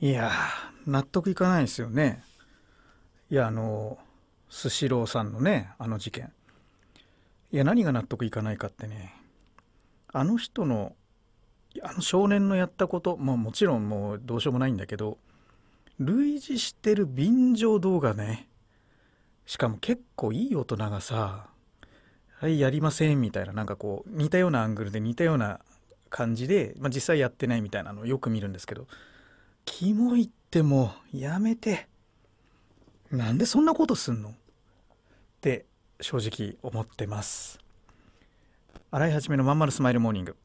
いや納得いかないですよね。いやあのスシローさんのねあの事件。いや何が納得いかないかってねあの人のあの少年のやったことももちろんもうどうしようもないんだけど類似してる便乗動画ねしかも結構いい大人がさ「はいやりません」みたいななんかこう似たようなアングルで似たような感じで、まあ、実際やってないみたいなのをよく見るんですけどキモいってもうやめて。なんでそんなことすんの？って正直思ってます。洗い始めのまんまるスマイルモーニング。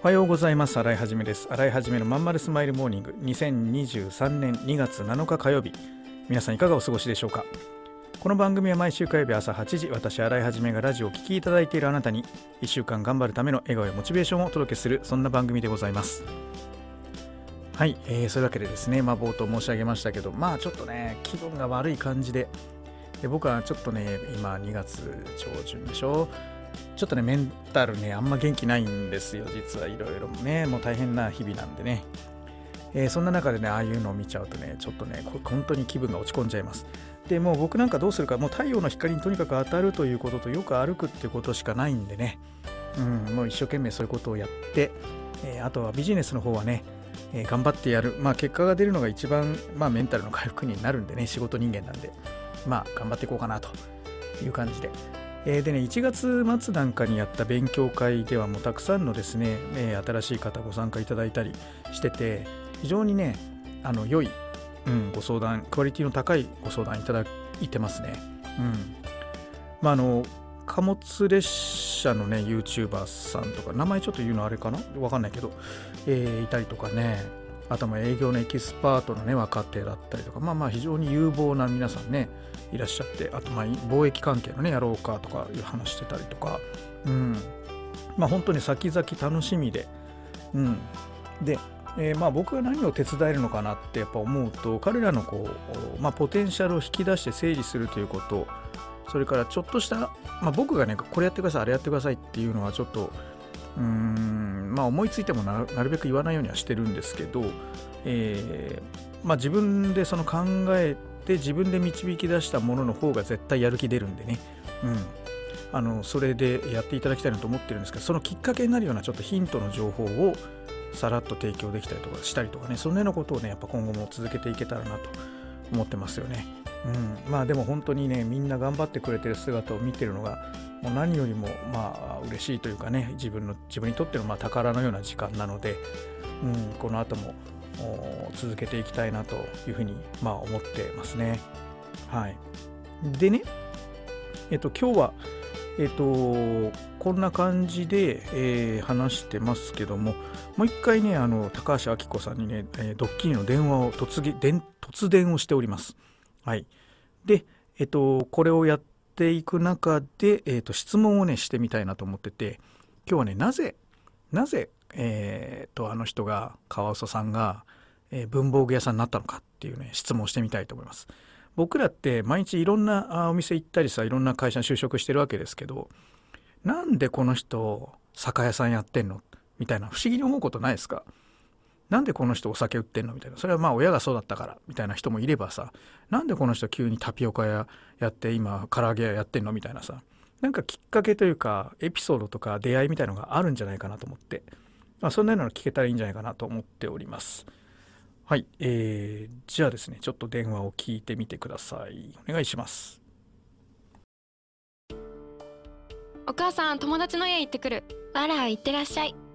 おはようございます。洗い始めです。洗い始めのまんまるスマイルモーニング。2023年2月7日火曜日。皆さんいかがお過ごしでしょうか。この番組は毎週火曜日朝8時私洗い始めがラジオを聴きいただいているあなたに1週間頑張るための笑顔やモチベーションをお届けするそんな番組でございます。はい、えー、そういうわけでですね、まあ、冒頭申し上げましたけどまあちょっとね気分が悪い感じで。で僕はちょっとね今2月上旬でしょ？ちょっとね、メンタルね、あんま元気ないんですよ、実はいろいろね、もう大変な日々なんでね。えー、そんな中でね、ああいうのを見ちゃうとね、ちょっとね、本当に気分が落ち込んじゃいます。でもう僕なんかどうするか、もう太陽の光にとにかく当たるということと、よく歩くっていうことしかないんでね、うん、もう一生懸命そういうことをやって、えー、あとはビジネスの方はね、えー、頑張ってやる、まあ、結果が出るのが一番、まあ、メンタルの回復になるんでね、仕事人間なんで、まあ、頑張っていこうかなという感じで。えー、でね、1月末なんかにやった勉強会ではもうたくさんのですね、えー、新しい方ご参加いただいたりしてて、非常にね、あの良い、うん、ご相談、クオリティの高いご相談いただいてますね。うん。まあ、の、貨物列車のね、YouTuber さんとか、名前ちょっと言うのあれかな？わかんないけど、えー、いたりとかね、あとも営業のエキスパートのね、若手だったりとか、まあまあ非常に有望な皆さんね、いらっしゃってあとまあ貿易関係のねやろうかとかいう話してたりとかうん。まあ本当に先々楽しみでうん。でえ、まあ僕が何を手伝えるのかなってやっぱ思うと彼らのこう、まあ、ポテンシャルを引き出して整理するということそれからちょっとした、まあ、僕がねこれやってくださいあれやってくださいっていうのはちょっとうーんまあ思いついてもなるべく言わないようにはしてるんですけど、えーまあ、自分でその考えて自分で導き出したものの方が絶対やる気出るんでね、うん、あのそれでやっていただきたいなと思ってるんですけどそのきっかけになるようなちょっとヒントの情報をさらっと提供できたりとかしたりとかねそんなようなことをねやっぱ今後も続けていけたらなと思ってますよね。うん、まあでも本当にねみんな頑張ってくれてる姿を見てるのがもう何よりもまあ嬉しいというかね自分の自分にとってのま宝のような時間なので、うん、この後も続けていきたいなというふうに、まあ、思ってますね。はい、でね、えっと、今日は、えっと、こんな感じで、えー、話してますけども、もう一回ね、あの高橋明子さんにね、えー、ドッキリの電話を突撃突電をしております。はい。で、えっと、これをやっていく中で、えっと、質問をね、してみたいなと思ってて、今日はね、なぜ、なぜえー、とあの人がカワウソさんが、えー、文房具屋さんになったのかっていうね質問をしてみたいと思います。僕らって毎日いろんなお店行ったりさいろんな会社に就職してるわけですけどなんでこの人酒屋さんやってんの？みたいな不思議に思うことないですか？なんでこの人お酒売ってんの？みたいなそれはまあ親がそうだったからみたいな人もいればさなんでこの人急にタピオカ屋やって今唐揚げ屋やってんの？みたいなさなんかきっかけというかエピソードとか出会いみたいのがあるんじゃないかなと思ってまあ、そんなようなの聞けたらいいんじゃないかなと思っております。はい、えー、じゃあですね、ちょっと電話を聞いてみてください。お願いします。お母さん、友達の家行ってくる。あら、行ってらっしゃい。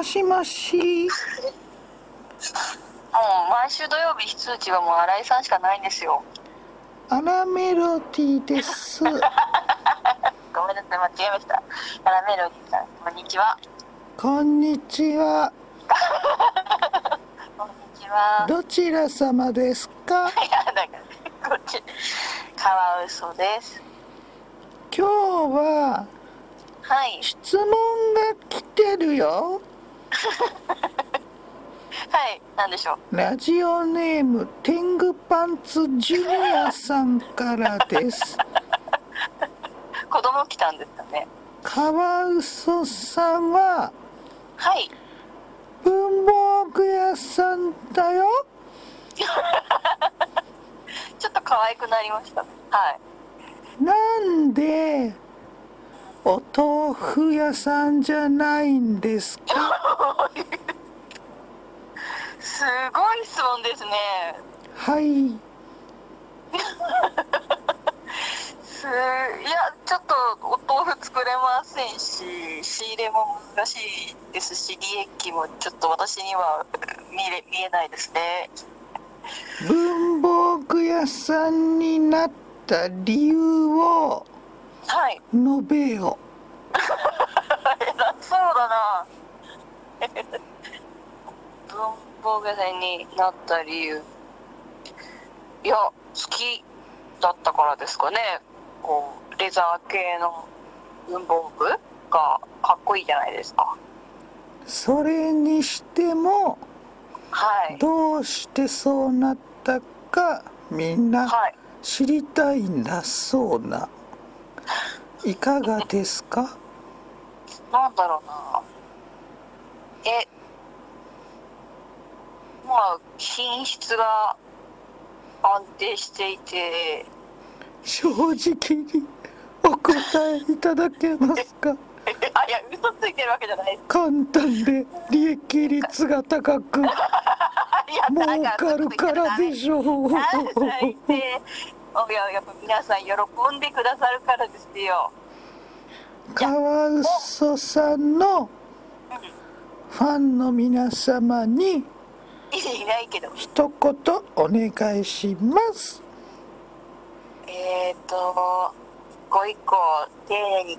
ももしもしう毎週土曜日非通知はもう新井さんしかないんですよ。アラメロディです ごめんなさい、間違えました。アラメロディさん、こんにちは。こんにちはこんにちは。どちら様ですか？いや、だから、こっち。カワウソです。今日ははい、質問が来てるよ はい、なんでしょう？ラジオネーム天狗パンツジュニアさんからです 子供来たんですかね。カワウソさんははい。文房具屋さんだよ ちょっと可愛くなりましたね。はい。なんでお豆腐屋さんじゃないんですか？すごい質問ですね。はい。すいやちょっとお豆腐作れませんし仕入れも難しいですし利益もちょっと私には見れ見えないですね。文房具屋さんになった理由をはい。述べよ。偉 そうだな。文房具屋さんになった理由。いや好きだったからですかね。こうレザー系の文房具がかっこいいじゃないですか。それにしてもはい。どうしてそうなったかみんなはい。知りたいんだそうないかがですか？なんだろうな。え、まあ、品質が安定していて、正直にお答えいただけますか？あ、いや、嘘ついてるわけじゃない。簡単で利益率が高く 儲かるからでしょう。いや、やっぱ皆さん喜んでくださるからですよ。カワウソさんのファンの皆様にいないけど。一言お願いしますえっ、ー、と、一個一個丁寧に。う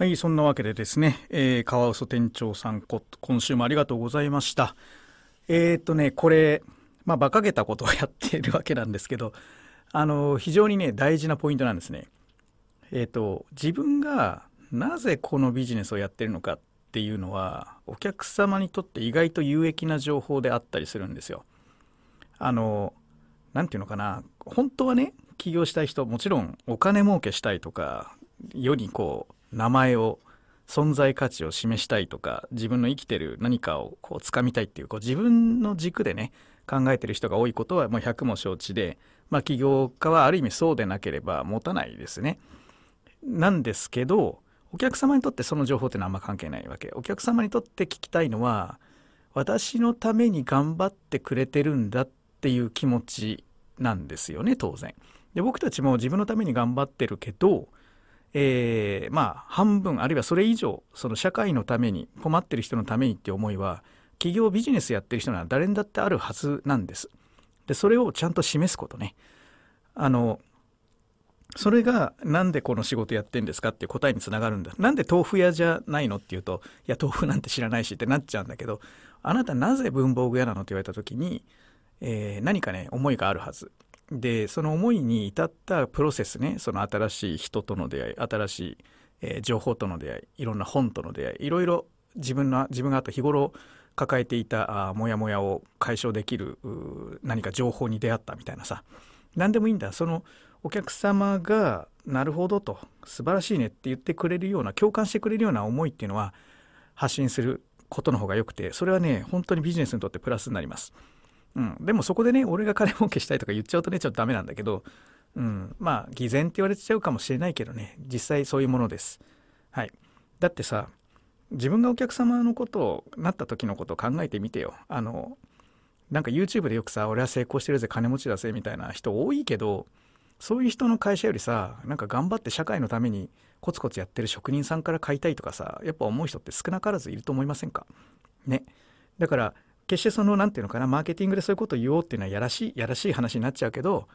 はいそんなわけでですね、えー、カワウソ店長さんこ今週もありがとうございました。えっ、とねこれまあ馬鹿げたことをやっているわけなんですけどあの非常にね大事なポイントなんですね。えっ、と自分がなぜこのビジネスをやってるのかっていうのはお客様にとって意外と有益な情報であったりするんですよ。あの何て言うのかな本当はね起業したい人もちろんお金儲けしたいとか世にこう名前を存在価値を示したいとか自分の生きてる何かをこう掴みたいっていうこう自分の軸でね考えてる人が多いことはもう100も承知で、まあ、起業家はある意味そうでなければ持たないですね。なんですけどお客様にとってその情報ってのはあんま関係ないわけお客様にとって聞きたいのは私のために頑張ってくれてるんだっていう気持ちなんですよね当然で僕たちも自分のために頑張ってるけどえー、まあ半分あるいはそれ以上その社会のために困ってる人のためにって思いは企業ビジネスやってる人なら誰にだってあるはずなんです。でそれをちゃんと示すことね。あのそれがなんでこの仕事やってんですかっていう答えにつながるんだ。なんで豆腐屋じゃないのっていうといや豆腐なんて知らないしってなっちゃうんだけどあなたなぜ文房具屋なのって言われた時に、えー、何かね思いがあるはず。でその思いに至ったプロセスねその新しい人との出会い新しい、えー、情報との出会いいろんな本との出会いいろいろ自分の自分があと日頃抱えていたあモヤモヤを解消できる何か情報に出会ったみたいなさ何でもいいんだそのお客様がなるほどと素晴らしいねって言ってくれるような共感してくれるような思いっていうのは発信することの方がよくてそれはね本当にビジネスにとってプラスになります。うん、でもそこでね俺が金儲けしたいとか言っちゃうとねちょっとダメなんだけど、うん、まあ偽善って言われちゃうかもしれないけどね。実際そういうものです。はい、だってさ自分がお客様のことをなった時のことを考えてみてよ。あのなんか YouTube でよくさ俺は成功してるぜ金持ちだぜみたいな人多いけどそういう人の会社よりさなんか頑張って社会のためにコツコツやってる職人さんから買いたいとかさやっぱ思う人って少なからずいると思いませんか？ね。だから決してその何て言うのかなマーケティングでそういうことを言おうっていうのはやらしいやらしい話になっちゃうけど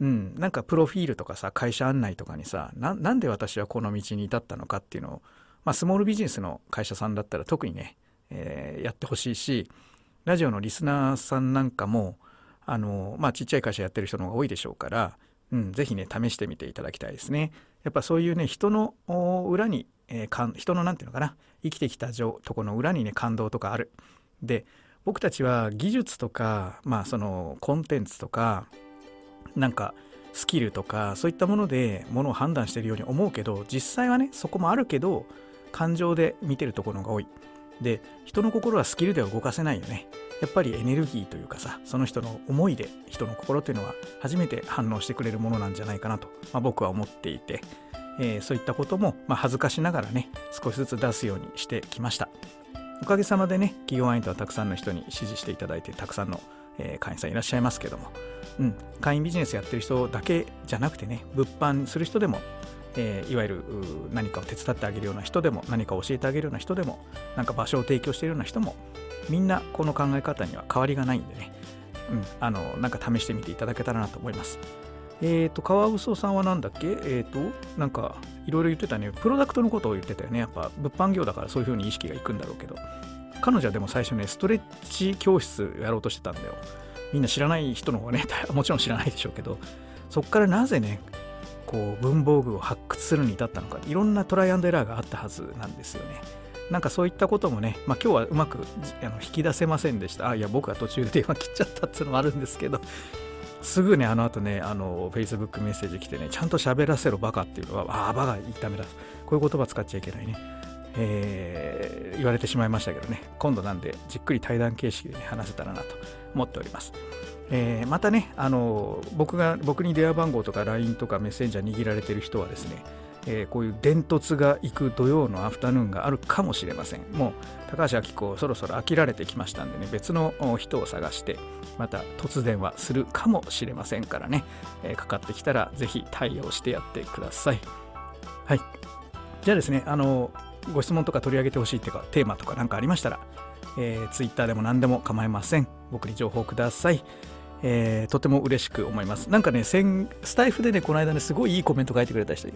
うん、なんかプロフィールとかさ会社案内とかにさなんで私はこの道に至ったのかっていうのを、まあ、スモールビジネスの会社さんだったら特にね、えー、やってほしいしラジオのリスナーさんなんかもあの、まあ、ちっちゃい会社やってる人の方が多いでしょうから、うん、ぜひね試してみていただきたいですね。やっぱそういうね人の裏に、えー、人の何て言うのかな生きてきたとこの裏にね感動とかある。で僕たちは技術とか、まあ、そのコンテンツとかなんかスキルとかそういったものでものを判断してるように思うけど実際はねそこもあるけど感情で見てるところが多い。で人の心はスキルでは動かせないよね。やっぱりエネルギーというかさその人の思いで人の心というのは初めて反応してくれるものなんじゃないかなと、まあ、僕は思っていて、えー、そういったことも、まあ、恥ずかしながらね少しずつ出すようにしてきました。おかげさまでね企業アインとはたくさんの人に支持していただいてたくさんの、えー、会員さんいらっしゃいますけども、うん、会員ビジネスやってる人だけじゃなくてね物販する人でも、えー、いわゆる何かを手伝ってあげるような人でも何か教えてあげるような人でもなんか場所を提供しているような人もみんなこの考え方には変わりがないんでね、うん、あのなんか試してみていただけたらなと思います。えっ、ー、と、カワウソさんはなんだっけ？えっ、ー、と、なんか、いろいろ言ってたね。プロダクトのことを言ってたよね。やっぱ、物販業だからそういう風に意識がいくんだろうけど。彼女はでも最初ね、ストレッチ教室やろうとしてたんだよ。みんな知らない人の方がね、もちろん知らないでしょうけど、そっからなぜね、こう、文房具を発掘するに至ったのか、いろんなトライアンドエラーがあったはずなんですよね。なんかそういったこともね、まあ、今日はうまくあの引き出せませんでした。あ、いや、僕は途中で電話切っちゃったっていうのもあるんですけど、すぐね、あの後ね、あの、Facebook メッセージ来てね、ちゃんと喋らせろ、バカっていうのは、ああ、バカ言っためだ。こういう言葉使っちゃいけないね。えー、言われてしまいましたけどね、今度なんで、じっくり対談形式で、ね、話せたらなと思っております。えー、またね、あの僕が僕に電話番号とか LINE とかメッセンジャー握られてる人はですね、えー、こういう伝突が行く土曜のアフタヌーンがあるかもしれません。もう高橋明子そろそろ飽きられてきましたんでね、別の人を探して、また突然はするかもしれませんからね、えー、かかってきたらぜひ対応してやってください。はい。じゃあですね、あの、ご質問とか取り上げてほしいっていうか、テーマとか何かありましたら、えー、Twitter でも何でも構いません。僕に情報ください。えー、とても嬉しく思います。なんかね、スタイフでね、この間ね、すごいいいコメント書いてくれた人い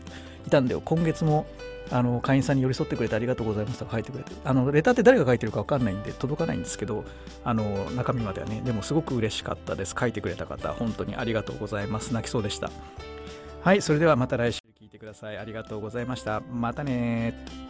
たんだよ。今月もあの会員さんに寄り添ってくれてありがとうございますと書いてくれて、あのレターって誰が書いてるか分かんないんで届かないんですけど、あの中身まではね、でもすごく嬉しかったです。書いてくれた方、本当にありがとうございます。泣きそうでした。はい、それではまた来週聞いてください。ありがとうございました。またね